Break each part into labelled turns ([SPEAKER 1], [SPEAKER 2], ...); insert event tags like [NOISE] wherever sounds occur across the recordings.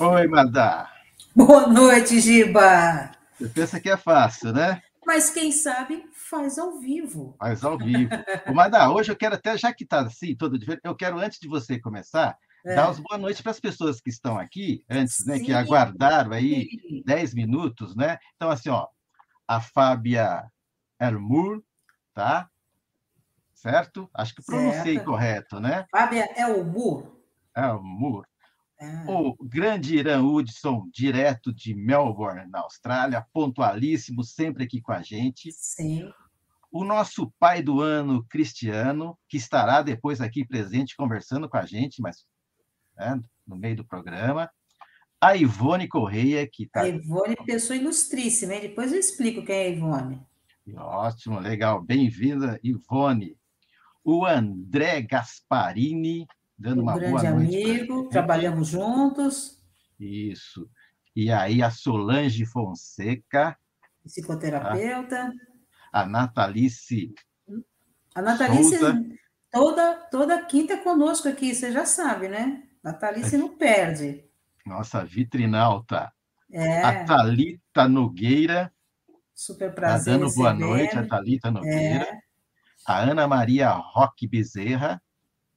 [SPEAKER 1] Oi, Madá.
[SPEAKER 2] Boa noite, Giba.
[SPEAKER 1] Você pensa que é fácil, né?
[SPEAKER 2] Mas quem sabe faz ao vivo.
[SPEAKER 1] Faz ao vivo. Madá, hoje eu quero até, já que está assim, todo diferente, eu quero, antes de você começar, é. dar as boas noites para as pessoas que estão aqui, antes, né? Que aguardaram aí 10 minutos, né? Então, assim, ó, a Fábia Elmur, tá? Certo? Acho que pronunciei certo. correto, né?
[SPEAKER 2] Fábia Elmur.
[SPEAKER 1] Elmur. Ah. O grande Irã Hudson, direto de Melbourne, na Austrália, pontualíssimo, sempre aqui com a gente.
[SPEAKER 2] Sim.
[SPEAKER 1] O nosso pai do ano, Cristiano, que estará depois aqui presente conversando com a gente, mas né, no meio do programa. A Ivone Correia, que está.
[SPEAKER 2] A Ivone, pessoa ilustríssima, hein? depois eu explico quem é a Ivone.
[SPEAKER 1] Ótimo, legal. Bem-vinda, Ivone. O André Gasparini, dando um uma
[SPEAKER 2] grande
[SPEAKER 1] boa
[SPEAKER 2] noite. amigo, trabalhamos juntos.
[SPEAKER 1] Isso. E aí a Solange Fonseca.
[SPEAKER 2] Psicoterapeuta.
[SPEAKER 1] A, a Natalice.
[SPEAKER 2] A Natalice toda, toda quinta conosco aqui, você já sabe, né? Natalice não perde.
[SPEAKER 1] Nossa, vitrinalta.
[SPEAKER 2] É.
[SPEAKER 1] A Thalita Nogueira.
[SPEAKER 2] Super
[SPEAKER 1] Tá
[SPEAKER 2] prazer.
[SPEAKER 1] dando boa noite, a Thalita Nogueira.
[SPEAKER 2] É.
[SPEAKER 1] A Ana Maria Roque Bezerra.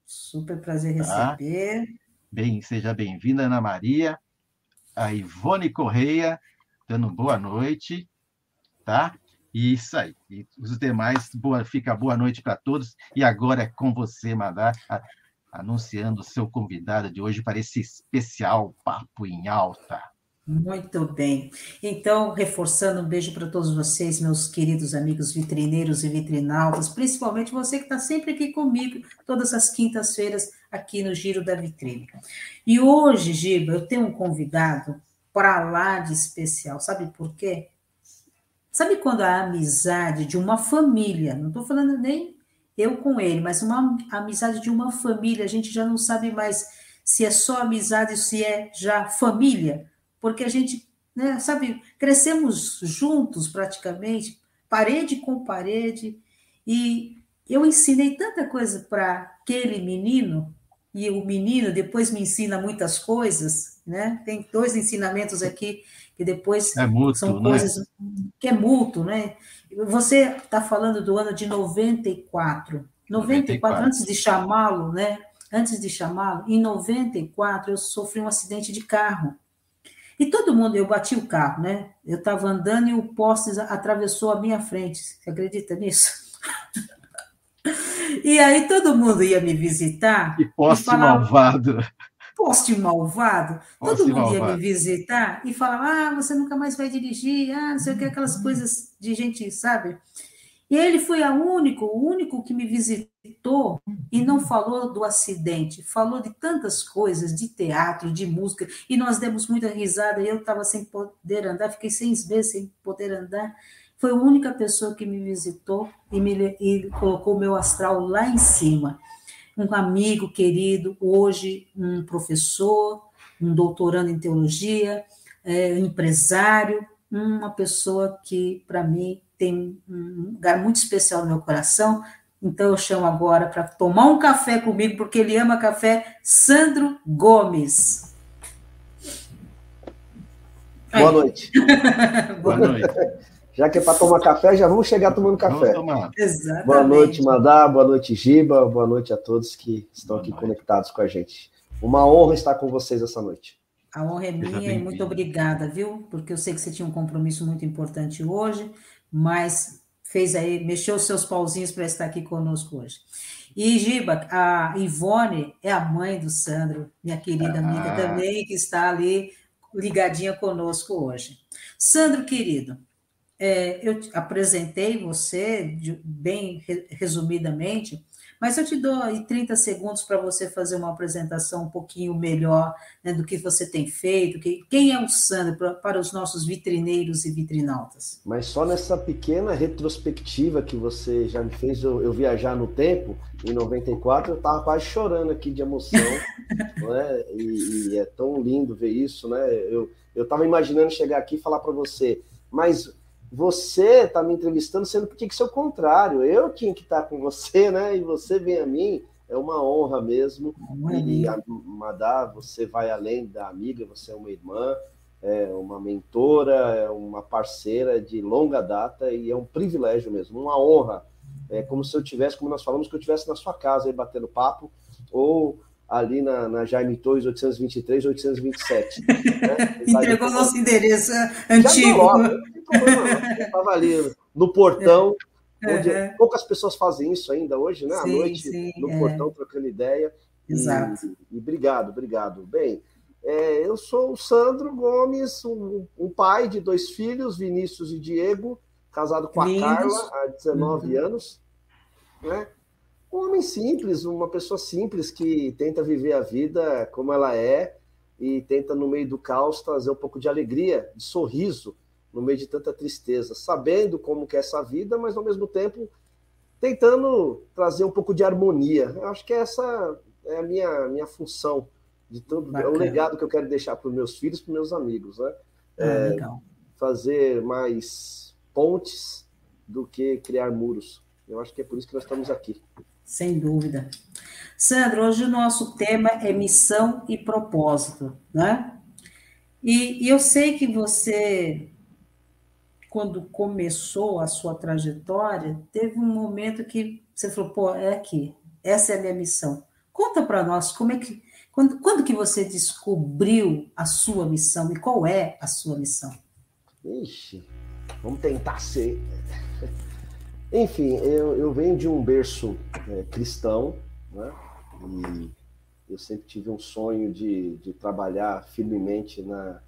[SPEAKER 2] Super prazer
[SPEAKER 1] Tá.
[SPEAKER 2] receber.
[SPEAKER 1] Bem, seja bem-vinda, Ana Maria. A Ivone Correia, dando boa noite, tá? E isso aí. E os demais, boa, fica boa noite para todos. E agora é com você, Madá, anunciando o seu convidado de hoje para esse especial Papo em Alta.
[SPEAKER 2] Muito bem. Então, reforçando, um beijo para todos vocês, meus queridos amigos vitrineiros e vitrinautas, principalmente você que está sempre aqui comigo, todas as quintas-feiras, aqui no Giro da Vitrine. E hoje, Giba, eu tenho um convidado para lá de especial. Sabe por quê? Sabe quando a amizade de uma família, não estou falando nem eu com ele, mas uma amizade de uma família, a gente já não sabe mais se é só amizade, se é já família porque a gente, né, sabe, crescemos juntos praticamente, parede com parede, e eu ensinei tanta coisa para aquele menino, e o menino depois me ensina muitas coisas, né? Tem dois ensinamentos aqui que depois
[SPEAKER 1] É mútuo,
[SPEAKER 2] são
[SPEAKER 1] né?
[SPEAKER 2] coisas que é mútuo, né? Você está falando do ano de 94. 94,
[SPEAKER 1] 94.
[SPEAKER 2] antes de chamá-lo, né? Antes de chamá-lo, em 94 eu sofri um acidente de carro. E todo mundo, eu bati o carro, né? Eu estava andando e o poste atravessou a minha frente. Você acredita nisso? [LAUGHS] E aí todo mundo ia me visitar.
[SPEAKER 1] E poste
[SPEAKER 2] falava-
[SPEAKER 1] malvado.
[SPEAKER 2] Poste malvado.
[SPEAKER 1] Poste
[SPEAKER 2] todo mundo ia
[SPEAKER 1] malvado.
[SPEAKER 2] me visitar e falava: ah, você nunca mais vai dirigir, ah, não sei o que, aquelas coisas de gente, sabe? E ele foi a único, o único que me visitou e não falou do acidente, falou de tantas coisas, de teatro, de música, e nós demos muita risada, eu estava sem poder andar, fiquei seis meses sem poder andar. Foi a única pessoa que me visitou e me e colocou meu astral lá em cima. Um amigo querido, hoje um professor, um doutorando em teologia, é, empresário, uma pessoa que, para mim, tem um lugar muito especial no meu coração. Então, eu chamo agora para tomar um café comigo, porque ele ama café, Sandro Gomes.
[SPEAKER 3] Boa noite. [LAUGHS]
[SPEAKER 1] Boa noite.
[SPEAKER 3] Já que é para tomar café, já vamos chegar tomando
[SPEAKER 1] Vamos
[SPEAKER 3] café. Boa noite, Madá. Boa noite, Giba. Boa noite a todos que estão
[SPEAKER 1] Boa
[SPEAKER 3] aqui
[SPEAKER 1] noite.
[SPEAKER 3] conectados com a gente. Uma honra estar com vocês essa noite.
[SPEAKER 2] A honra é minha e muito obrigada, viu? Porque eu sei que você tinha um compromisso muito importante hoje, mas fez aí, mexeu os seus pauzinhos para estar aqui conosco hoje. E, Giba, a Ivone é a mãe do Sandro, minha querida amiga
[SPEAKER 1] Ah.
[SPEAKER 2] também, que está ali ligadinha conosco hoje. Sandro, querido, é, eu te apresentei você de- bem re- resumidamente, Mas eu te dou aí 30 segundos para você fazer uma apresentação um pouquinho melhor né, do que você tem feito, que, quem é o Sandro para, para os nossos vitrineiros e vitrinautas.
[SPEAKER 3] Mas só nessa pequena retrospectiva que você já me fez eu, eu viajar no tempo, em 94, eu estava quase chorando aqui de emoção, [LAUGHS] né? E, e, é tão lindo ver isso, né? Eu estava imaginando chegar aqui e falar para você, mas você está me entrevistando, sendo que tinha que ser o contrário. Eu tinha que estar tá com você, né? E você vem a mim. É uma honra mesmo. e a Madá, você vai além da amiga, você é uma irmã, é uma mentora, é uma parceira de longa data e é um privilégio mesmo, uma honra. É como se eu tivesse, como nós falamos, que eu tivesse na sua casa aí batendo papo, ou ali na, na Jaime Torres 823, 827. Né? [LAUGHS]
[SPEAKER 2] Entregou nosso endereço antigo.
[SPEAKER 3] Estava ali no portão, onde uhum. poucas pessoas fazem isso ainda hoje, né? Sim, à noite, sim, no é. portão, trocando ideia.
[SPEAKER 2] Exato.
[SPEAKER 3] E, e obrigado, obrigado. Bem, é, eu sou o Sandro Gomes, um, um, pai de dois filhos, Vinícius e Diego, casado com a Lindos. Carla há 19 uhum. anos. Né? Um homem simples, uma pessoa simples que tenta viver a vida como ela é e tenta, no meio do caos, trazer um pouco de alegria, de sorriso, no meio de tanta tristeza, sabendo como que é essa vida, mas ao mesmo tempo tentando trazer um pouco de harmonia. Eu acho que essa é a minha, minha função de tudo, é o legado que eu quero deixar para os meus filhos, para os meus amigos, né?
[SPEAKER 2] É, é,
[SPEAKER 3] fazer mais pontes do que criar muros. Eu acho que é por isso que nós estamos aqui.
[SPEAKER 2] Sem dúvida. Sandro, hoje o nosso tema é missão e propósito, né? E, e eu sei que você, quando começou a sua trajetória, teve um momento que você falou, pô, é aqui, essa é a minha missão. Conta para nós como é que, quando, quando que você descobriu a sua missão e qual é a sua missão?
[SPEAKER 3] Ixi, vamos tentar ser enfim, eu, eu venho de um berço é, cristão, né? E eu sempre tive um sonho de, de trabalhar firmemente na,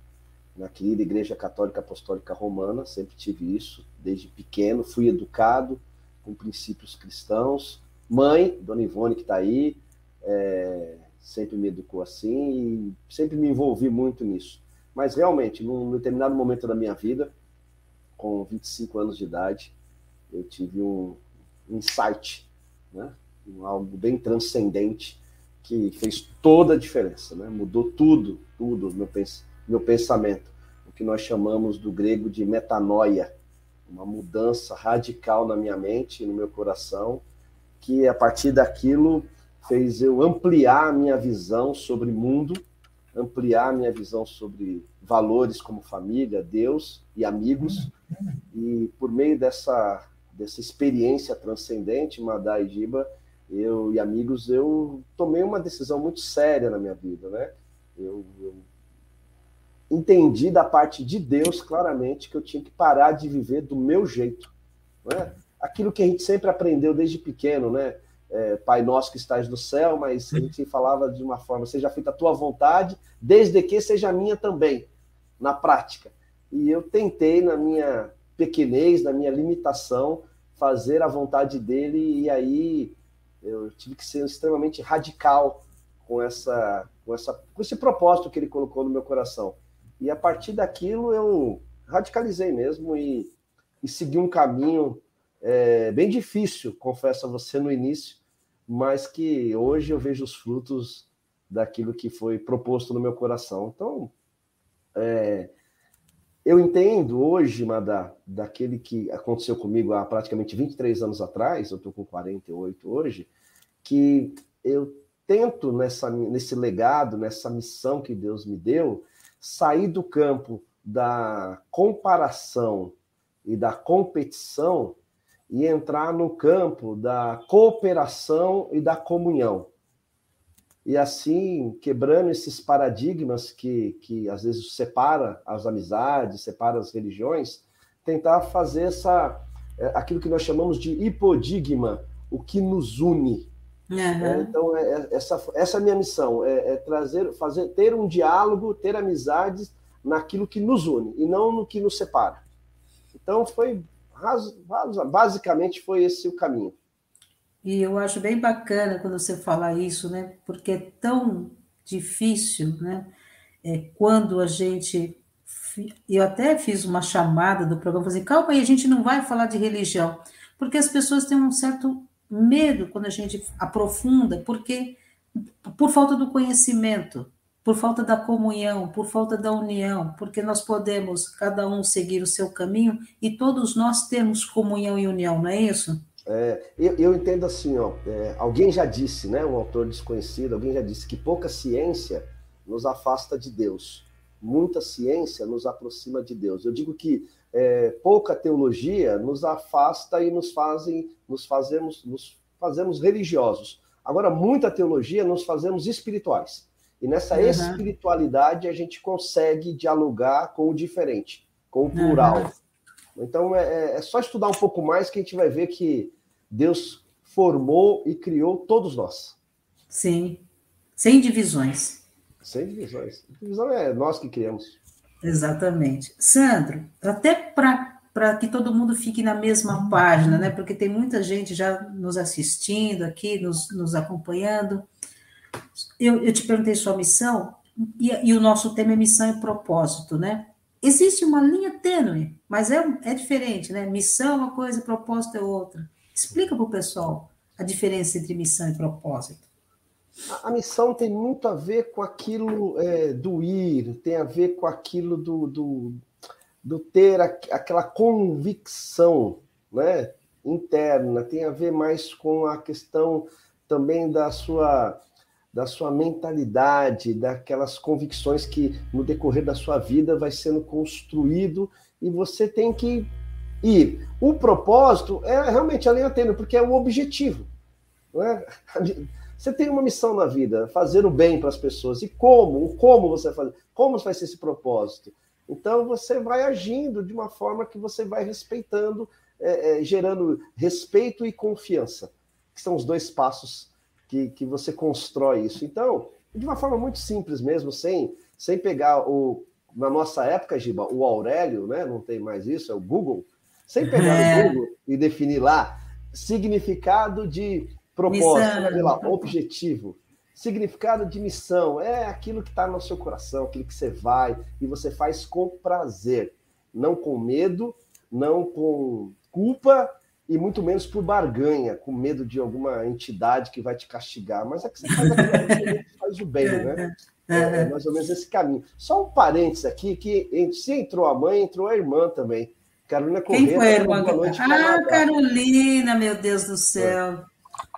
[SPEAKER 3] na querida Igreja Católica Apostólica Romana, sempre tive isso, desde pequeno, fui educado com princípios cristãos. Mãe, Dona Ivone, que está aí, é, sempre me educou assim e sempre me envolvi muito nisso. Mas realmente, num determinado momento da minha vida, com 25 anos de idade, eu tive um, insight, né? Um, algo bem transcendente que fez toda a diferença, né? mudou tudo, tudo meu, pens meu pensamento, o que nós chamamos do grego de metanoia, uma mudança radical na minha mente e no meu coração, que a partir daquilo fez eu ampliar a minha visão sobre mundo, ampliar a minha visão sobre valores como família, Deus e amigos, e por meio dessa dessa experiência transcendente, Madá Giba, eu e amigos, eu tomei uma decisão muito séria na minha vida, né? Eu, eu, entendi da parte de Deus claramente que eu tinha que parar de viver do meu jeito, né? Aquilo que a gente sempre aprendeu desde pequeno, né? É, Pai nosso que estás no céu, mas a gente falava de uma forma, seja feita a tua vontade, desde que seja a minha também, na prática. E eu tentei, na minha pequenez, na minha limitação, fazer a vontade dele e aí eu tive que ser extremamente radical com essa com essa com esse propósito que ele colocou no meu coração. E a partir daquilo eu radicalizei mesmo e, e segui um caminho é, bem difícil confesso a você no início mas que hoje eu vejo os frutos daquilo que foi proposto no meu coração. Então é, eu entendo hoje, Madá, daquele que aconteceu comigo há praticamente 23 anos atrás, eu estou com 48 hoje, que eu tento nessa, nesse legado, nessa missão que Deus me deu, sair do campo da comparação e da competição e entrar no campo da cooperação e da comunhão e assim quebrando esses paradigmas que, que às vezes separa as amizades, separa as religiões, tentar fazer essa é, aquilo que nós chamamos de hipodigma, o que nos une. Uhum. É, então é, é, essa essa é a minha missão, é, é, trazer, fazer, ter um diálogo, ter amizades naquilo que nos une e não no que nos separa. Então foi basicamente foi esse o caminho.
[SPEAKER 2] E eu acho bem bacana quando você fala isso, né? Porque é tão difícil, né? É, quando a gente. Eu até fiz uma chamada do programa, falei assim, calma aí, a gente não vai falar de religião, porque as pessoas têm um certo medo quando a gente aprofunda, porque por falta do conhecimento, por falta da comunhão, por falta da união, porque nós podemos cada um seguir o seu caminho e todos nós temos comunhão e união, não é isso?
[SPEAKER 3] É, eu, eu, entendo assim, ó, é, alguém já disse, né, um autor desconhecido, alguém já disse que pouca ciência nos afasta de Deus, muita ciência nos aproxima de Deus. Eu digo que é, pouca teologia nos afasta e nos fazem, nos fazemos, nos fazemos religiosos. Agora, muita teologia nos fazemos espirituais. E nessa uhum. espiritualidade a gente consegue dialogar com o diferente, com o plural. Uhum. Então é, é, só estudar um pouco mais que a gente vai ver que Deus formou e criou todos nós.
[SPEAKER 2] Sim, sem divisões.
[SPEAKER 3] Sem divisões. Divisão é nós que criamos.
[SPEAKER 2] Exatamente. Sandro, até para que todo mundo fique na mesma página, né? Porque tem muita gente já nos assistindo aqui, nos, nos acompanhando eu, eu te perguntei sua missão, e, e, o nosso tema é missão e propósito, né? Existe uma linha tênue, mas é, é diferente, né? Missão é uma coisa, propósito é outra. Explica para o pessoal a diferença entre missão e propósito.
[SPEAKER 3] A, a missão tem muito a ver com aquilo é, do ir, tem a ver com aquilo do, do, do ter a, aquela convicção né, interna, tem a ver mais com a questão também da sua da sua mentalidade, daquelas convicções que no decorrer da sua vida vai sendo construído e você tem que ir. O propósito é realmente a linha tênue, porque é o objetivo. É? [LAUGHS] Você tem uma missão na vida, fazer o bem para as pessoas. E como? Como você vai fazer? Como vai ser esse propósito? Então você vai agindo de uma forma que você vai respeitando, é, é, gerando respeito e confiança, que são os dois passos que, que você constrói isso. Então, de uma forma muito simples mesmo, sem, sem pegar o. Na nossa época, Giba, o Aurélio, né? Não tem mais isso, é o Google. Sem pegar é. o Google e definir lá significado de propósito, lá, objetivo. Significado de missão é aquilo que está no seu coração, aquilo que você vai e você faz com prazer, não com medo, não com culpa e muito menos por barganha, com medo de alguma entidade que vai te castigar. Mas é que você faz aquilo que faz o bem, né? É, é, mais ou menos esse caminho. Só um parênteses aqui, que se entrou a mãe, entrou a irmã também. Carolina Correia. Quem foi a irmã?
[SPEAKER 2] Ah, Carolina, meu Deus do céu.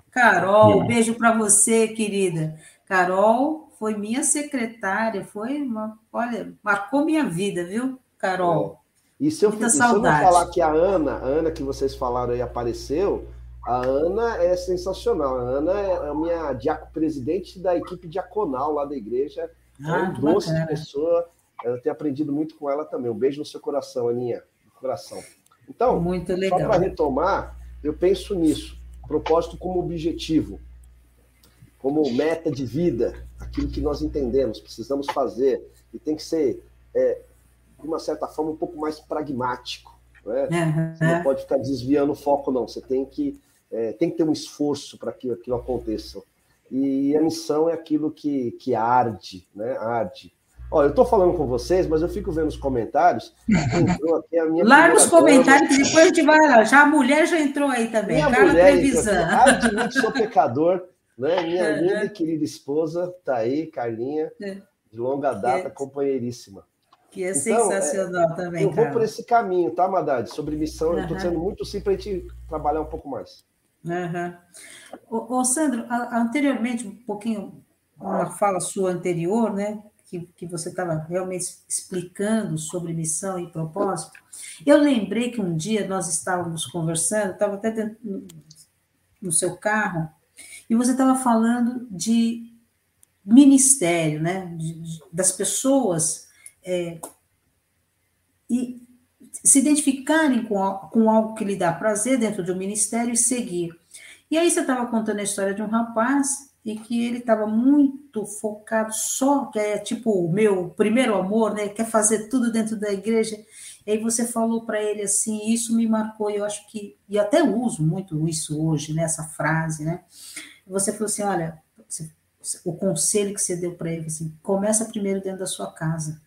[SPEAKER 2] Carol, um beijo para você, querida. Carol foi minha secretária, foi uma, olha, marcou minha vida, viu, Carol?
[SPEAKER 3] E se eu, e se eu não falar que a Ana, a Ana que vocês falaram aí apareceu, a Ana é sensacional. A Ana é a minha diaco-presidente da equipe diaconal lá da igreja. Ah, é um doce bacana. de pessoa. Eu tenho aprendido muito com ela também. Um beijo no seu coração, Aninha. Coração. Então, muito legal. só para retomar, eu penso nisso. Propósito como objetivo, como meta de vida, aquilo que nós entendemos, precisamos fazer. E tem que ser é, de uma certa forma, um pouco mais pragmático. Né? Uhum. Você não pode ficar desviando o foco, não. Você tem que, é, tem que ter um esforço para que aquilo aconteça. E a missão é aquilo que, que arde, né? Arde. Olha, eu estou falando com vocês, mas eu fico vendo os comentários.
[SPEAKER 2] Larga os comentários que depois a gente vai lá. Já a mulher já entrou aí também. Minha Carla mulher Trevisan.
[SPEAKER 3] Arde muito, sou pecador. Né? Minha linda e querida esposa está aí, Carlinha, é. de longa data, é. companheiríssima.
[SPEAKER 2] Que é então, sensacional é, também.
[SPEAKER 3] Eu vou por esse caminho, tá, Madade? Sobre missão, uhum. eu estou sendo muito simples para a gente trabalhar um pouco mais.
[SPEAKER 2] Uhum. Ô, ô, Sandro, anteriormente, um pouquinho, uma fala sua anterior, né? Que, que você estava realmente explicando sobre missão e propósito. Eu lembrei que um dia nós estávamos conversando, estava até dentro, no, seu carro, e você estava falando de ministério, né? De, de, das pessoas é, e se identificarem com, com algo que lhe dá prazer dentro do ministério e seguir. E aí você estava contando a história de um rapaz e que ele estava muito focado só, que é tipo o meu primeiro amor, né? Quer fazer tudo dentro da igreja. E aí você falou para ele assim, isso me marcou, eu acho que, e até uso muito isso hoje, né, essa frase, né? Você falou assim, olha, o conselho que você deu para ele, assim, começa primeiro dentro da sua casa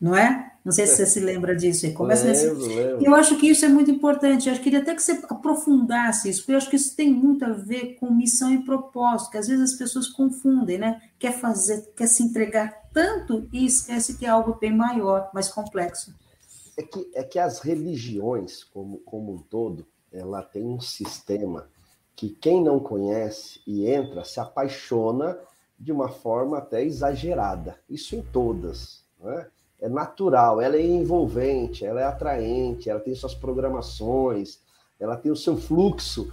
[SPEAKER 2] não é? Não sei se você se lembra disso. Começa lembro, nesse... lembro. Eu acho que isso é muito importante. Eu queria até que você aprofundasse isso, porque eu acho que isso tem muito a ver com missão e propósito, que às vezes as pessoas confundem, né? Quer fazer, quer se entregar tanto e esquece que é algo bem maior, mais complexo.
[SPEAKER 3] É que, é que as religiões, como, como um todo, ela tem um sistema que quem não conhece e entra se apaixona de uma forma até exagerada. Isso em todas, não é? É natural, ela é envolvente, ela é atraente, ela tem suas programações, ela tem o seu fluxo,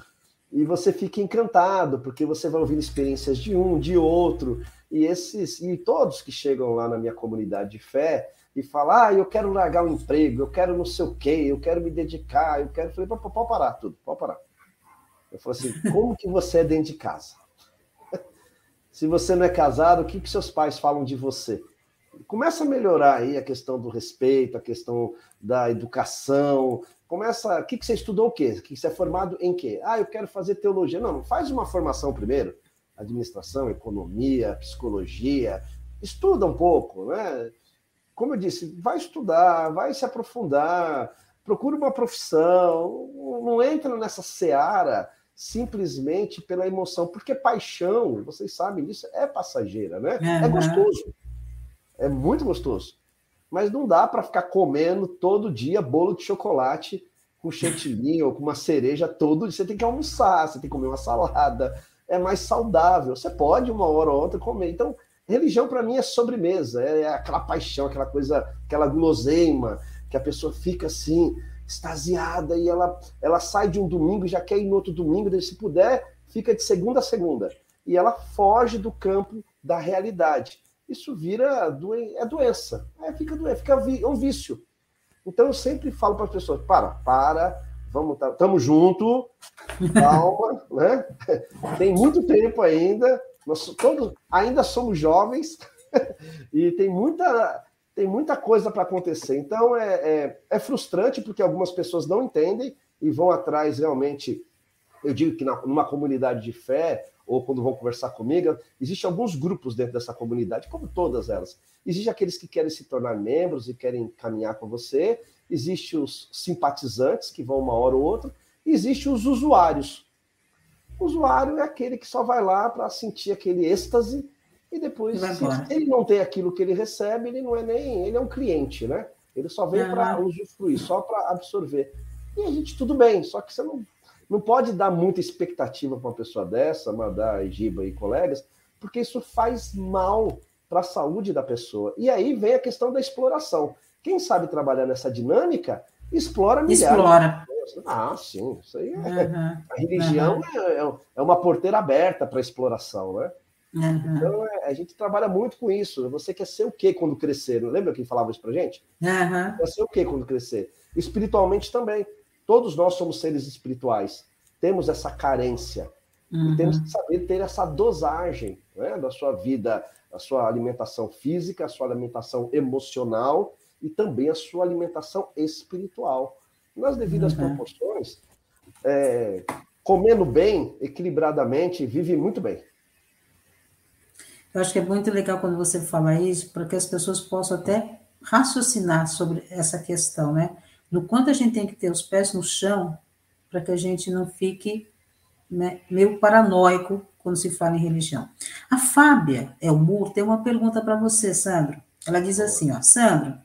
[SPEAKER 3] e você fica encantado, porque você vai ouvindo experiências de um, de outro, e esses e todos que chegam lá na minha comunidade de fé e falam: "Ah, eu quero largar o emprego, eu quero não sei o quê, eu quero me dedicar, eu quero", eu falei: "Pode parar tudo, pode parar". Eu falei assim: [LAUGHS] "Como que você é dentro de casa? [LAUGHS] Se você não é casado, o que que seus pais falam de você?" Começa a melhorar aí a questão do respeito, a questão da educação. Começa. O que, que você estudou o quê? Que você é formado em quê? Ah, eu quero fazer teologia. Não, faz uma formação primeiro. Administração, economia, psicologia. Estuda um pouco, né? Como eu disse, vai estudar, vai se aprofundar, procura uma profissão, não entra nessa seara simplesmente pela emoção, porque paixão, vocês sabem disso, é passageira, né? Uhum. É gostoso. É muito gostoso. Mas não dá para ficar comendo todo dia bolo de chocolate com chantilly ou com uma cereja todo dia. Você tem que almoçar, você tem que comer uma salada. É mais saudável. Você pode uma hora ou outra comer. Então, religião para mim é sobremesa, é aquela paixão, aquela coisa, aquela guloseima, que a pessoa fica assim, extasiada, e ela, ela sai de um domingo e já quer ir no outro domingo, daí, se puder, fica de segunda a segunda. E ela foge do campo da realidade isso vira doen é doença. É, fica doença, fica vi é um vício. Então eu sempre falo para as pessoas: para, para, vamos, tá, tamo junto, [LAUGHS] calma, né? Tem muito tempo ainda, nós todos ainda somos jovens [LAUGHS] e tem muita tem muita coisa para acontecer. Então é, é, é, frustrante porque algumas pessoas não entendem e vão atrás realmente. Eu digo que na, numa comunidade de fé, ou quando vão conversar comigo, existem alguns grupos dentro dessa comunidade, como todas elas. Existem aqueles que querem se tornar membros e querem caminhar com você, existem os simpatizantes, que vão uma hora ou outra, e existem os usuários. O usuário é aquele que só vai lá para sentir aquele êxtase e depois, se ele não tem aquilo que ele recebe, ele não é nem. Ele é um cliente, né? Ele só vem para usufruir, só para absorver. E a gente, tudo bem, só que você não não pode dar muita expectativa para uma pessoa dessa, mandar Giba e colegas, porque isso faz mal para a saúde da pessoa. E aí vem a questão da exploração. Quem sabe trabalhar nessa dinâmica, explora milhares. Explora. Ah, sim, isso aí é. Uhum, a religião uhum. é, uma porteira aberta para exploração, né? Uhum. Então é, a gente trabalha muito com isso. Você quer ser o quê quando crescer? Lembra quem falava isso pra gente? Quer ser o quê quando crescer? Espiritualmente também. Todos nós somos seres espirituais, temos essa carência. Uhum. E temos que saber ter essa dosagem né, da sua vida, a sua alimentação física, a sua alimentação emocional e também a sua alimentação espiritual. Nas devidas uhum. proporções, é, comendo bem, equilibradamente, vive muito bem.
[SPEAKER 2] Eu acho que é muito legal quando você fala isso, para que as pessoas possam até raciocinar sobre essa questão, né? Do quanto a gente tem que ter os pés no chão para que a gente não fique né, meio paranoico quando se fala em religião. A Fábia Elmur tem uma pergunta para você, Sandro. Ela diz assim, ó, Sandro,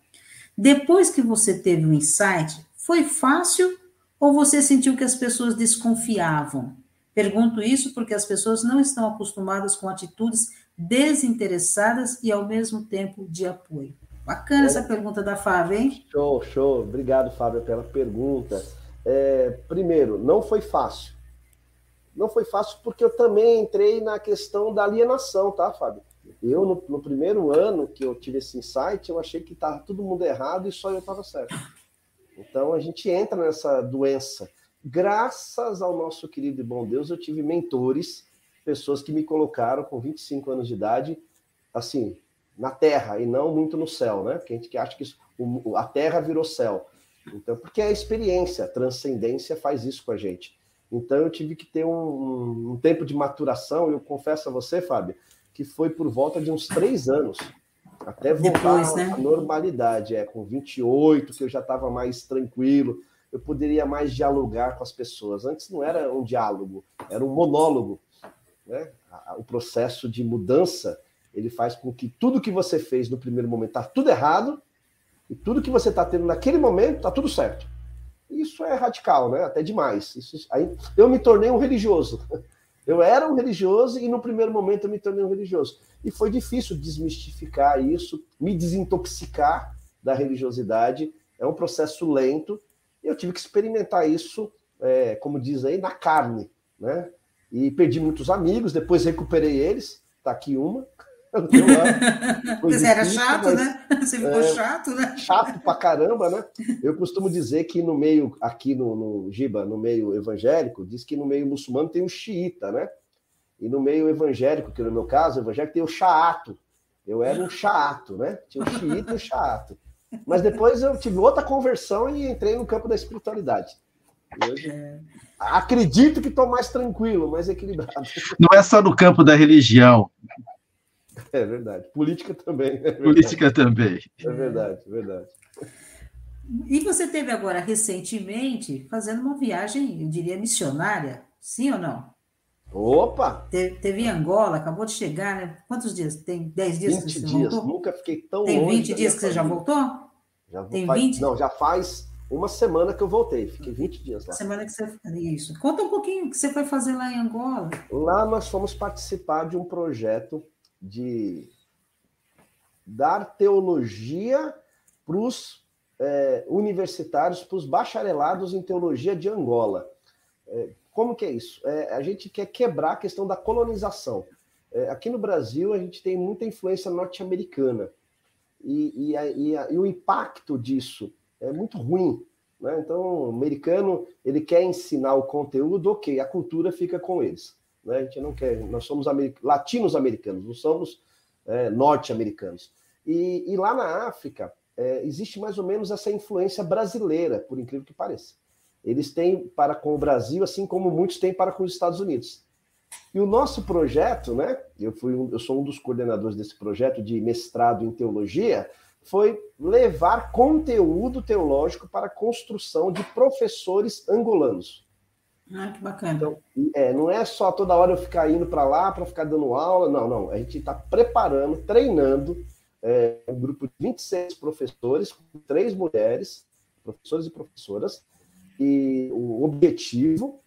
[SPEAKER 2] depois que você teve o um insight, foi fácil ou você sentiu que as pessoas desconfiavam? Pergunto isso porque as pessoas não estão acostumadas com atitudes desinteressadas e ao mesmo tempo de apoio. Bacana essa pergunta da Fábio, hein?
[SPEAKER 3] Show, show. Obrigado, Fábio, pela pergunta. É, primeiro, não foi fácil. Não foi fácil porque eu também entrei na questão da alienação, tá, Fábio? Eu, no, no primeiro ano que eu tive esse insight, eu achei que estava todo mundo errado e só eu estava certo. Então, a gente entra nessa doença. Graças ao nosso querido e bom Deus, eu tive mentores, pessoas que me colocaram com 25 anos de idade, assim, na terra e não muito no céu, né? Porque a gente acha que isso, a terra virou céu. Então, porque a experiência, a transcendência faz isso com a gente. Então, eu tive que ter um, um tempo de maturação. Eu confesso a você, Fábio, que foi por volta de uns três anos até voltar Depois, né? à normalidade. É, com 28, que eu já estava mais tranquilo, eu poderia mais dialogar com as pessoas. Antes não era um diálogo, era um monólogo. Né? O processo de mudança ele faz com que tudo que você fez no primeiro momento está tudo errado e tudo que você está tendo naquele momento está tudo certo. Isso é radical, né? Até demais. Isso, aí, eu me tornei um religioso. [LAUGHS] Eu era um religioso e no primeiro momento eu me tornei um religioso. E foi difícil desmistificar isso, me desintoxicar da religiosidade. É um processo lento. E eu tive que experimentar isso, é, como diz aí, na carne, né? E perdi muitos amigos, depois recuperei eles. Tá aqui uma.
[SPEAKER 2] Você [LAUGHS] era chato, né? Você ficou é, chato, né?
[SPEAKER 3] Chato pra caramba, né? Eu costumo dizer que no meio, aqui no, no Giba, no meio evangélico, diz que no meio muçulmano tem o xiita, né? E no meio evangélico, que no meu caso, evangélico, tem o chaato. Eu era um chaato, né? Tinha o xiita e o chaato. Mas depois eu tive outra conversão e entrei no campo da espiritualidade. Hoje, é. acredito que estou mais tranquilo, mais equilibrado.
[SPEAKER 1] Não é só no campo da religião. [LAUGHS]
[SPEAKER 3] É verdade. Política também. É verdade.
[SPEAKER 1] Política também.
[SPEAKER 3] É verdade, é verdade.
[SPEAKER 2] E você teve agora, recentemente, fazendo uma viagem, eu diria, missionária, sim ou não?
[SPEAKER 3] Opa!
[SPEAKER 2] Te, teve em Angola, acabou de chegar, né? Quantos dias? Tem 10 dias
[SPEAKER 3] 20 que você dias. voltou? Nunca fiquei tão
[SPEAKER 2] Tem 20 dias que você já voltou?
[SPEAKER 3] Já Tem faz, 20? Não, já faz uma semana que eu voltei. Fiquei 20 dias lá.
[SPEAKER 2] Semana que você... Isso. Conta um pouquinho o que você foi fazer lá em Angola.
[SPEAKER 3] Lá nós fomos participar de um projeto de dar teologia para os é, universitários, para os bacharelados em teologia de Angola. É, como que é isso? É, a gente quer quebrar a questão da colonização. É, aqui no Brasil, a gente tem muita influência norte-americana. E, e, e, e, o impacto disso é muito ruim. Né? Então, o americano ele quer ensinar o conteúdo, ok, a cultura fica com eles. Né? A gente não quer, nós somos latinos-americanos, não somos é, norte-americanos. E, e, lá na África é, existe mais ou menos essa influência brasileira, por incrível que pareça. Eles têm para com o Brasil, assim como muitos têm para com os Estados Unidos. E o nosso projeto, né? Eu fui um, eu sou um dos coordenadores desse projeto de mestrado em teologia, foi levar conteúdo teológico para a construção de professores angolanos.
[SPEAKER 2] Ah, que bacana. Então,
[SPEAKER 3] é, não é só toda hora eu ficar indo para lá para ficar dando aula, não, não. A gente está preparando, treinando é, um grupo de 26 professores, três mulheres, professores e professoras, e o objetivo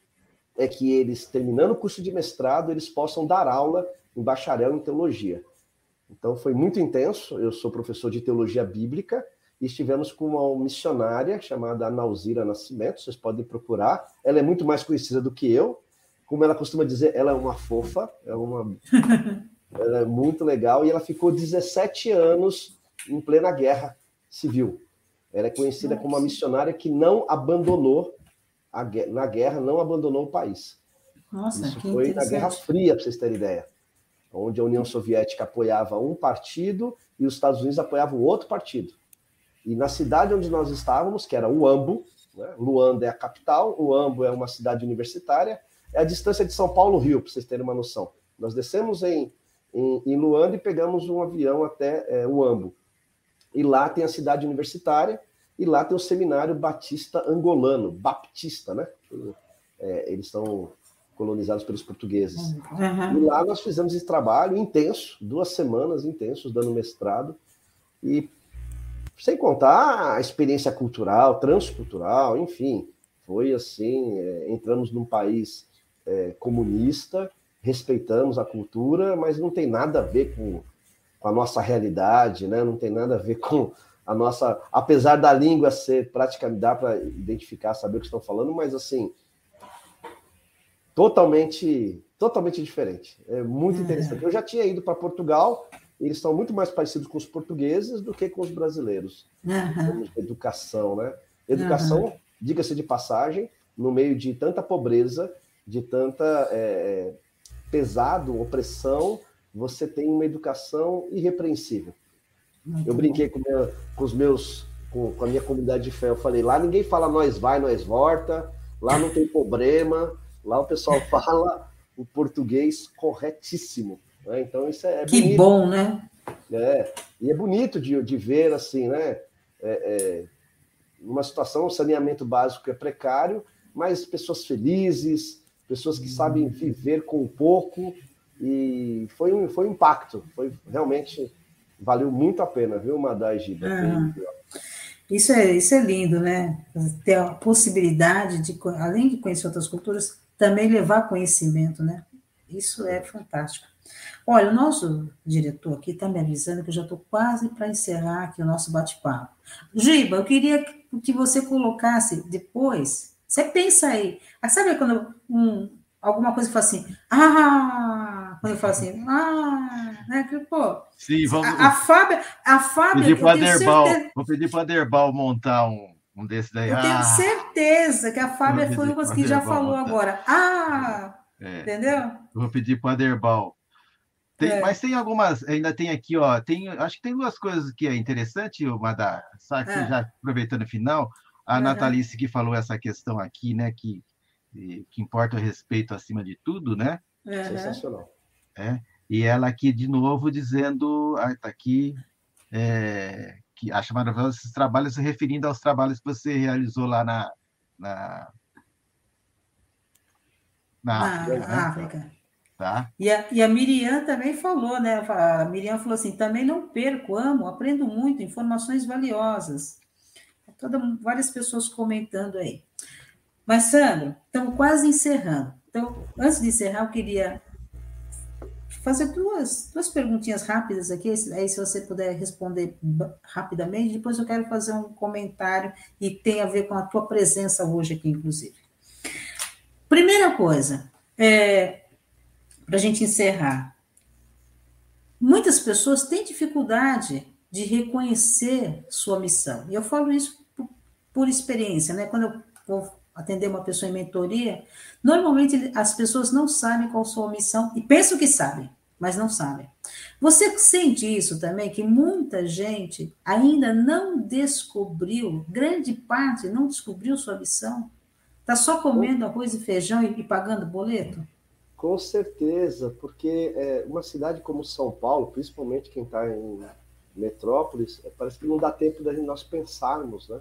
[SPEAKER 3] é que eles, terminando o curso de mestrado, eles possam dar aula em bacharel em teologia. Então foi muito intenso. Eu sou professor de teologia bíblica e estivemos com uma missionária chamada Nauzira Nascimento, vocês podem procurar. Ela é muito mais conhecida do que eu. Como ela costuma dizer, ela é uma fofa, é uma [LAUGHS] ela é muito legal e ela ficou 17 anos em plena guerra civil. Ela é conhecida Nossa. como uma missionária que não abandonou a, na guerra, não abandonou o país.
[SPEAKER 2] Nossa,
[SPEAKER 3] Isso foi na Guerra Fria, para vocês terem ideia, onde a União Soviética apoiava um partido e os Estados Unidos apoiavam outro partido. E na cidade onde nós estávamos, que era Uambo, né? Luanda é a capital, Uambo é uma cidade universitária, é a distância de São Paulo-Rio, para vocês terem uma noção. Nós descemos em, em, em Luanda e pegamos um avião até é, Uambo. E lá tem a cidade universitária, e lá tem o seminário batista angolano, baptista, né? É, eles estão colonizados pelos portugueses. Uhum. E lá nós fizemos esse trabalho intenso, duas semanas intensos, dando mestrado, e sem contar a experiência cultural, transcultural, enfim, foi assim, é, entramos num país é, comunista, respeitamos a cultura, mas não tem nada a ver com, com a nossa realidade, né? não tem nada a ver com a nossa. Apesar da língua ser praticamente, dá para identificar, saber o que estão falando, mas assim, totalmente, totalmente diferente. É muito uhum. interessante. Eu já tinha ido para Portugal, eles são muito mais parecidos com os portugueses do que com os brasileiros. Uhum. Educação, né? Educação, uhum. diga-se de passagem, no meio de tanta pobreza, de tanta é, pesado, opressão, você tem uma educação irrepreensível. Muito eu brinquei com, com, os meus, com, com, a minha comunidade de fé. Eu falei, lá ninguém fala nós vai, nós volta, lá não tem problema, lá o pessoal [LAUGHS] fala o português corretíssimo. Né? Então isso é,
[SPEAKER 2] é Que bonito. bom, né?
[SPEAKER 3] É, e é bonito de, de ver assim, né? É, é, numa situação, o saneamento básico é precário, mas pessoas felizes, pessoas que sabem viver com pouco, e foi um, foi um impacto, foi realmente valeu muito a pena, viu, Madá e Giba? Uhum.
[SPEAKER 2] Isso é, isso é lindo, né? Ter a possibilidade de, além de conhecer outras culturas, também levar conhecimento, né? Isso é fantástico. Olha, o nosso diretor aqui está me avisando que eu já estou quase para encerrar aqui o nosso bate-papo. Giba, eu queria que você colocasse depois, você pensa aí, ah, sabe quando um, alguma coisa fala assim, ah, quando eu falo assim, ah, né, que, pô,
[SPEAKER 1] Sim, vamos,
[SPEAKER 2] a, a Fábia, a Fábia,
[SPEAKER 1] pedir para Aderbal, certeza, vou pedir para a Aderbal montar um, um desse daí.
[SPEAKER 2] Eu
[SPEAKER 1] ah,
[SPEAKER 2] tenho certeza que a Fábia foi uma que já falou montar. agora, ah, é, entendeu?
[SPEAKER 1] Vou pedir para a Aderbal. Tem, é. Mas tem algumas, ainda tem aqui, ó, tem, acho que tem duas coisas que é interessante, Madá, só que é. já aproveitando o final, a uhum. Natalice que falou essa questão aqui, né, que que importa o respeito acima de tudo, né?
[SPEAKER 3] Uhum. Sensacional.
[SPEAKER 1] É, e ela aqui de novo dizendo, ah, tá aqui, é, que acha maravilhoso esses trabalhos, se referindo aos trabalhos que você realizou lá na, na,
[SPEAKER 2] na, na África. Né? África. Tá? E, a, e a Miriam também falou, né? A Miriam falou assim: também não perco, amo, aprendo muito, informações valiosas. Toda, várias pessoas comentando aí. Mas, Sandro, estamos quase encerrando. Então, antes de encerrar, eu queria fazer duas, duas perguntinhas rápidas aqui, aí se você puder responder rapidamente, depois eu quero fazer um comentário e tem a ver com a tua presença hoje aqui, inclusive. Primeira coisa, é, para a gente encerrar, muitas pessoas têm dificuldade de reconhecer sua missão, e eu falo isso por, por experiência, né? Quando eu vou atender uma pessoa em mentoria, normalmente as pessoas não sabem qual sua missão e pensam que sabem, mas não sabem. Você sente isso também, que muita gente ainda não descobriu, grande parte não descobriu sua missão? Está só comendo arroz e feijão e, e pagando boleto?
[SPEAKER 3] Com certeza, porque é, uma cidade como São Paulo, principalmente quem está em metrópolis, é, parece que não dá tempo da nós pensarmos, né?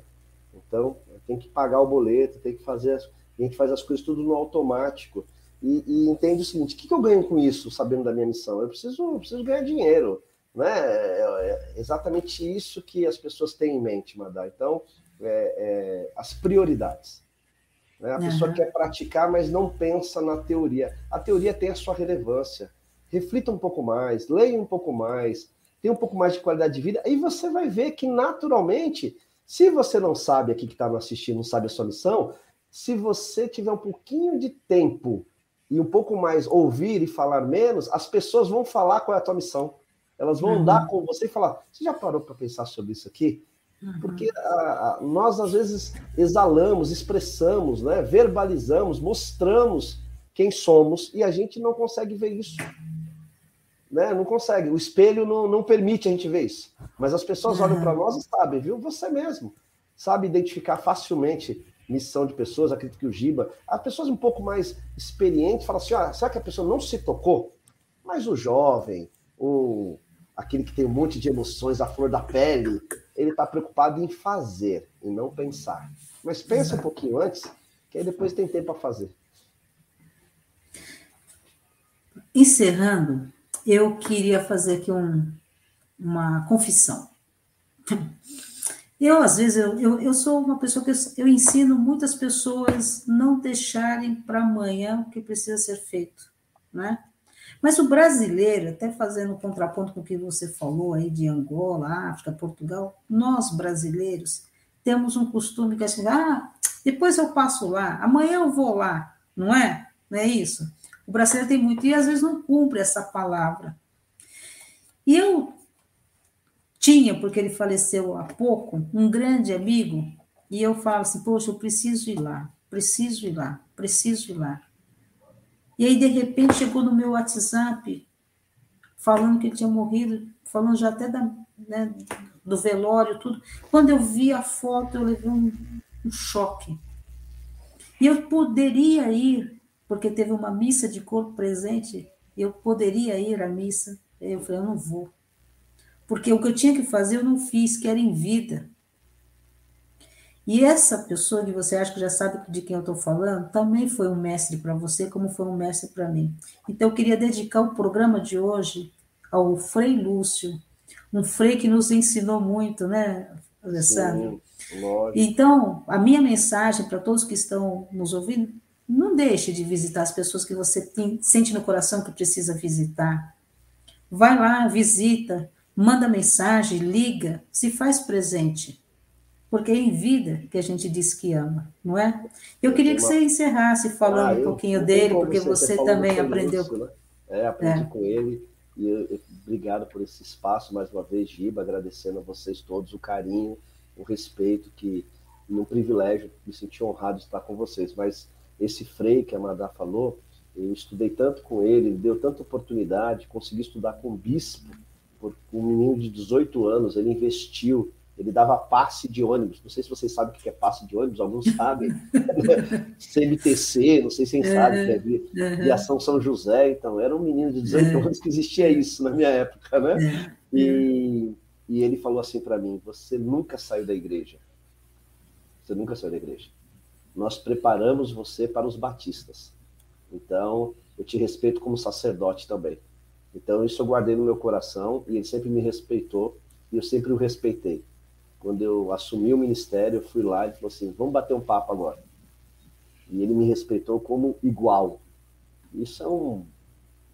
[SPEAKER 3] Então, tem que pagar o boleto, tem que fazer. As, a gente faz as coisas tudo no automático. E, e entende o seguinte: o que, que, eu ganho com isso, sabendo da minha missão? Eu preciso, eu preciso ganhar dinheiro. Né? É, é exatamente isso que as pessoas têm em mente, Madá. Então, é, é, as prioridades. Né? A uhum. pessoa quer praticar, mas não pensa na teoria. A teoria tem a sua relevância. Reflita um pouco mais, leia um pouco mais, tenha um pouco mais de qualidade de vida, aí você vai ver que naturalmente se você não sabe aqui que está assistindo, não sabe a sua missão, se você tiver um pouquinho de tempo e um pouco mais ouvir e falar menos, as pessoas vão falar qual é a tua missão. Elas vão uhum. andar com você e falar: Você já parou para pensar sobre isso aqui? Porque a, a, nós, às vezes, exalamos, expressamos, né, verbalizamos, mostramos quem somos e a gente não consegue ver isso né? Não consegue. O espelho não, não permite a gente ver isso. Mas as pessoas uhum. olham para nós e sabem, viu? Você mesmo sabe identificar facilmente missão de pessoas. Acredito que o Giba, as pessoas um pouco mais experientes falam assim: ah, será que a pessoa não se tocou? Mas o jovem, o aquele que tem um monte de emoções, a flor da pele, ele está preocupado em fazer e não pensar. Mas pensa um pouquinho antes, que aí depois tem tempo para fazer.
[SPEAKER 2] Encerrando, eu queria fazer aqui um, uma confissão. Eu, às vezes, eu, eu, eu, sou uma pessoa que eu, eu ensino muitas pessoas não deixarem para amanhã o que precisa ser feito, né? Mas o brasileiro, até fazendo um contraponto com o que você falou aí de Angola, África, Portugal, nós brasileiros temos um costume que é assim, ah, depois eu passo lá, amanhã eu vou lá, não é? Não é isso? O brasileiro tem muito, e às vezes não cumpre essa palavra. E eu tinha, porque ele faleceu há pouco, um grande amigo, e eu falo assim, poxa, eu preciso ir lá, preciso ir lá, preciso ir lá. E aí, de repente, chegou no meu WhatsApp, falando que ele tinha morrido falando já até da, né, do velório, tudo. Quando eu vi a foto, eu levei um, um choque. E eu poderia ir, porque teve uma missa de corpo presente, eu poderia ir à missa. Eu falei, eu não vou. Porque o que eu tinha que fazer eu não fiz, que era em vida. E essa pessoa que você acha que já sabe de quem eu estou falando, também foi um mestre para você, como foi um mestre para mim. Então, eu queria dedicar o programa de hoje ao Frei Lúcio, um Frei que nos ensinou muito, né, Alessandro? Sim, então, a minha mensagem para todos que estão nos ouvindo, não deixe de visitar as pessoas que você tem, sente no coração que precisa visitar. Vai lá, visita, manda mensagem, liga, se faz presente porque é em vida que a gente diz que ama, não é? Eu queria que você encerrasse falando ah, um pouquinho dele, porque você, você também aprendeu.
[SPEAKER 3] Isso, né? É, aprendi é. com ele, e eu, eu, obrigado por esse espaço mais uma vez, Giba, agradecendo a vocês todos o carinho, o respeito, que um privilégio, me senti honrado de estar com vocês, mas esse Frei que a Madá falou, eu estudei tanto com ele, ele deu tanta oportunidade, consegui estudar com o bispo, um menino de 18 anos, ele investiu, ele dava passe de ônibus. Não sei se vocês sabem o que é passe de ônibus, alguns [LAUGHS] sabem. CMTC, não sei se vocês sabem, que é via, Viação São José. Então, era um menino de 18 anos que existia isso na minha época, né? E, e ele falou assim para mim: Você nunca saiu da igreja. Você nunca saiu da igreja. Nós preparamos você para os batistas. Então, eu te respeito como sacerdote também. Então, isso eu guardei no meu coração e ele sempre me respeitou e eu sempre o respeitei quando eu assumi o ministério, eu fui lá e falou assim: vamos bater um papo agora. E ele me respeitou como igual. Isso é um.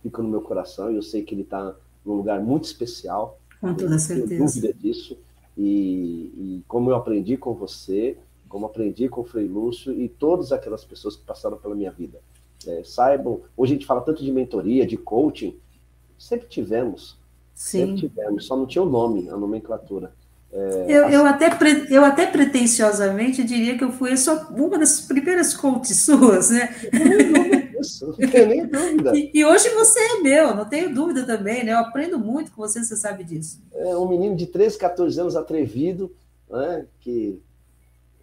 [SPEAKER 3] fica no meu coração e eu sei que ele está num lugar muito especial.
[SPEAKER 2] Com toda certeza.
[SPEAKER 3] Não dúvida disso. E, e, como eu aprendi com você, como aprendi com o Frei Lúcio e todas aquelas pessoas que passaram pela minha vida. É, saibam, hoje a gente fala tanto de mentoria, de coaching, sempre tivemos. Sim. Sempre tivemos, só não tinha o nome, a nomenclatura.
[SPEAKER 2] É, eu, eu, até, eu até pretensiosamente diria que eu fui só uma das primeiras coaches [LAUGHS] suas, né?
[SPEAKER 3] Isso, não tenho nem dúvida.
[SPEAKER 2] E, e, hoje você é meu, não tenho dúvida também, né? Eu aprendo muito com você, você sabe disso.
[SPEAKER 3] É um menino de 13, 14 anos atrevido, né? Que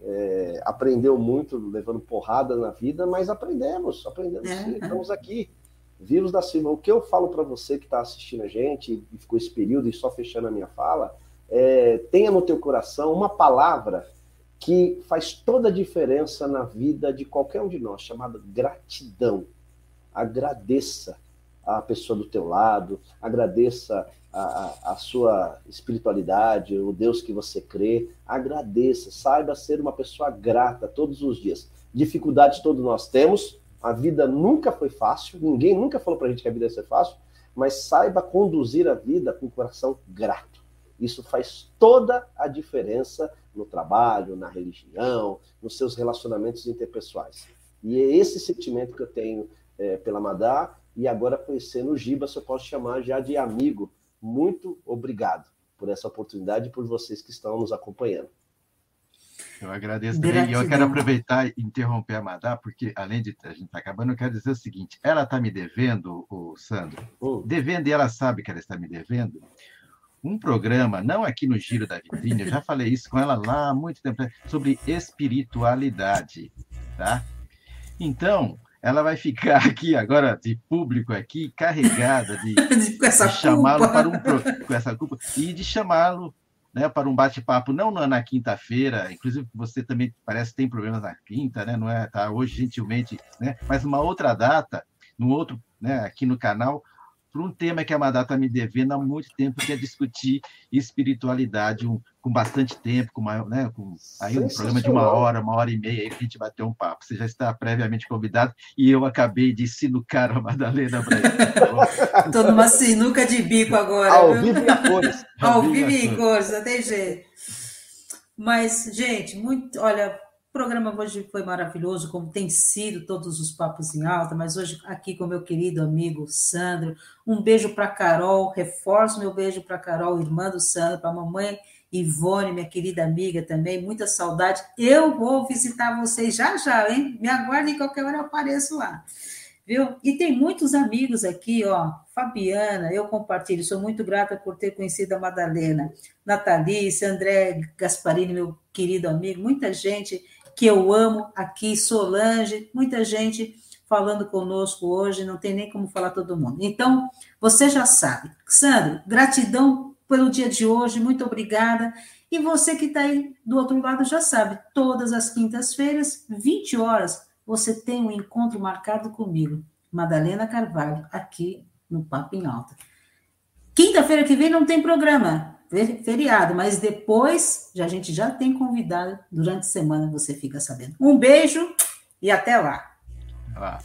[SPEAKER 3] é, aprendeu muito, levando porrada na vida, mas aprendemos, aprendemos é, sim, estamos aqui. Vivos da Silva. O que eu falo para você que está assistindo a gente e ficou esse período e só fechando a minha fala é, tenha no teu coração uma palavra que faz toda a diferença na vida de qualquer um de nós, chamada gratidão. Agradeça a pessoa do teu lado, agradeça a, a, sua espiritualidade, o Deus que você crê, agradeça, saiba ser uma pessoa grata todos os dias. Dificuldades todos nós temos, a vida nunca foi fácil, ninguém nunca falou para a gente que a vida ia ser fácil, mas saiba conduzir a vida com o coração grato. Isso faz toda a diferença no trabalho, na religião, nos seus relacionamentos interpessoais. E é esse sentimento que eu tenho é, pela Madá, e agora conhecendo o Giba, se eu posso chamar já de amigo. Muito obrigado por essa oportunidade e por vocês que estão nos acompanhando.
[SPEAKER 1] Eu agradeço também. E eu quero aproveitar e interromper a Madá, porque além de a gente estar tá acabando, eu quero dizer o seguinte: ela está me devendo, o Sandro, hum. devendo, e ela sabe que ela está me devendo, um programa, não aqui no Giro da Vitrine, eu já falei isso com ela lá há muito tempo, sobre espiritualidade, tá? Então, ela vai ficar [LAUGHS] aqui agora de público aqui carregada de, [LAUGHS] de chamá-lo para um com essa culpa e de chamá-lo né, para um bate-papo não na quinta-feira, inclusive você também parece que tem problemas na quinta, né, não é? Tá hoje gentilmente, né, mas uma outra data, no outro, né, aqui no canal para um tema que a Madá está me devendo há muito tempo, que é discutir espiritualidade um, com bastante tempo, com, uma, né, com aí um programa de uma hora, uma hora e meia, aí a gente vai ter um papo. Você já está previamente convidado e eu acabei de sinucar a Madalena
[SPEAKER 2] para Estou [LAUGHS] numa sinuca de bico agora.
[SPEAKER 3] Ao vivo e a cores.
[SPEAKER 2] Ao vivo e a cores, não tem jeito. Mas, gente, muito, olha, o programa hoje foi maravilhoso, como tem sido todos os papos em alta, mas hoje aqui com meu querido amigo Sandro. Um beijo para Carol, reforço meu beijo para Carol, irmã do Sandro, para a mamãe Ivone, minha querida amiga também, muita saudade. Eu vou visitar vocês já já, hein? Me aguardem, qualquer hora eu apareço lá. viu? E tem muitos amigos aqui, ó. Fabiana, eu compartilho, sou muito grata por ter conhecido a Madalena, Natalice, André Gasparini, meu querido amigo, muita gente que eu amo aqui, Solange, muita gente falando conosco hoje, não tem nem como falar todo mundo. Então, você já sabe. Sandro, gratidão pelo dia de hoje, muito obrigada. E você que está aí do outro lado já sabe, todas as quintas-feiras, 20 horas, você tem um encontro marcado comigo, Madalena Carvalho, aqui no Papo em Alta. Quinta-feira que vem não tem programa, feriado, mas depois já, a gente já tem convidado. Durante a semana você fica sabendo. Um beijo e até lá.
[SPEAKER 1] Até lá.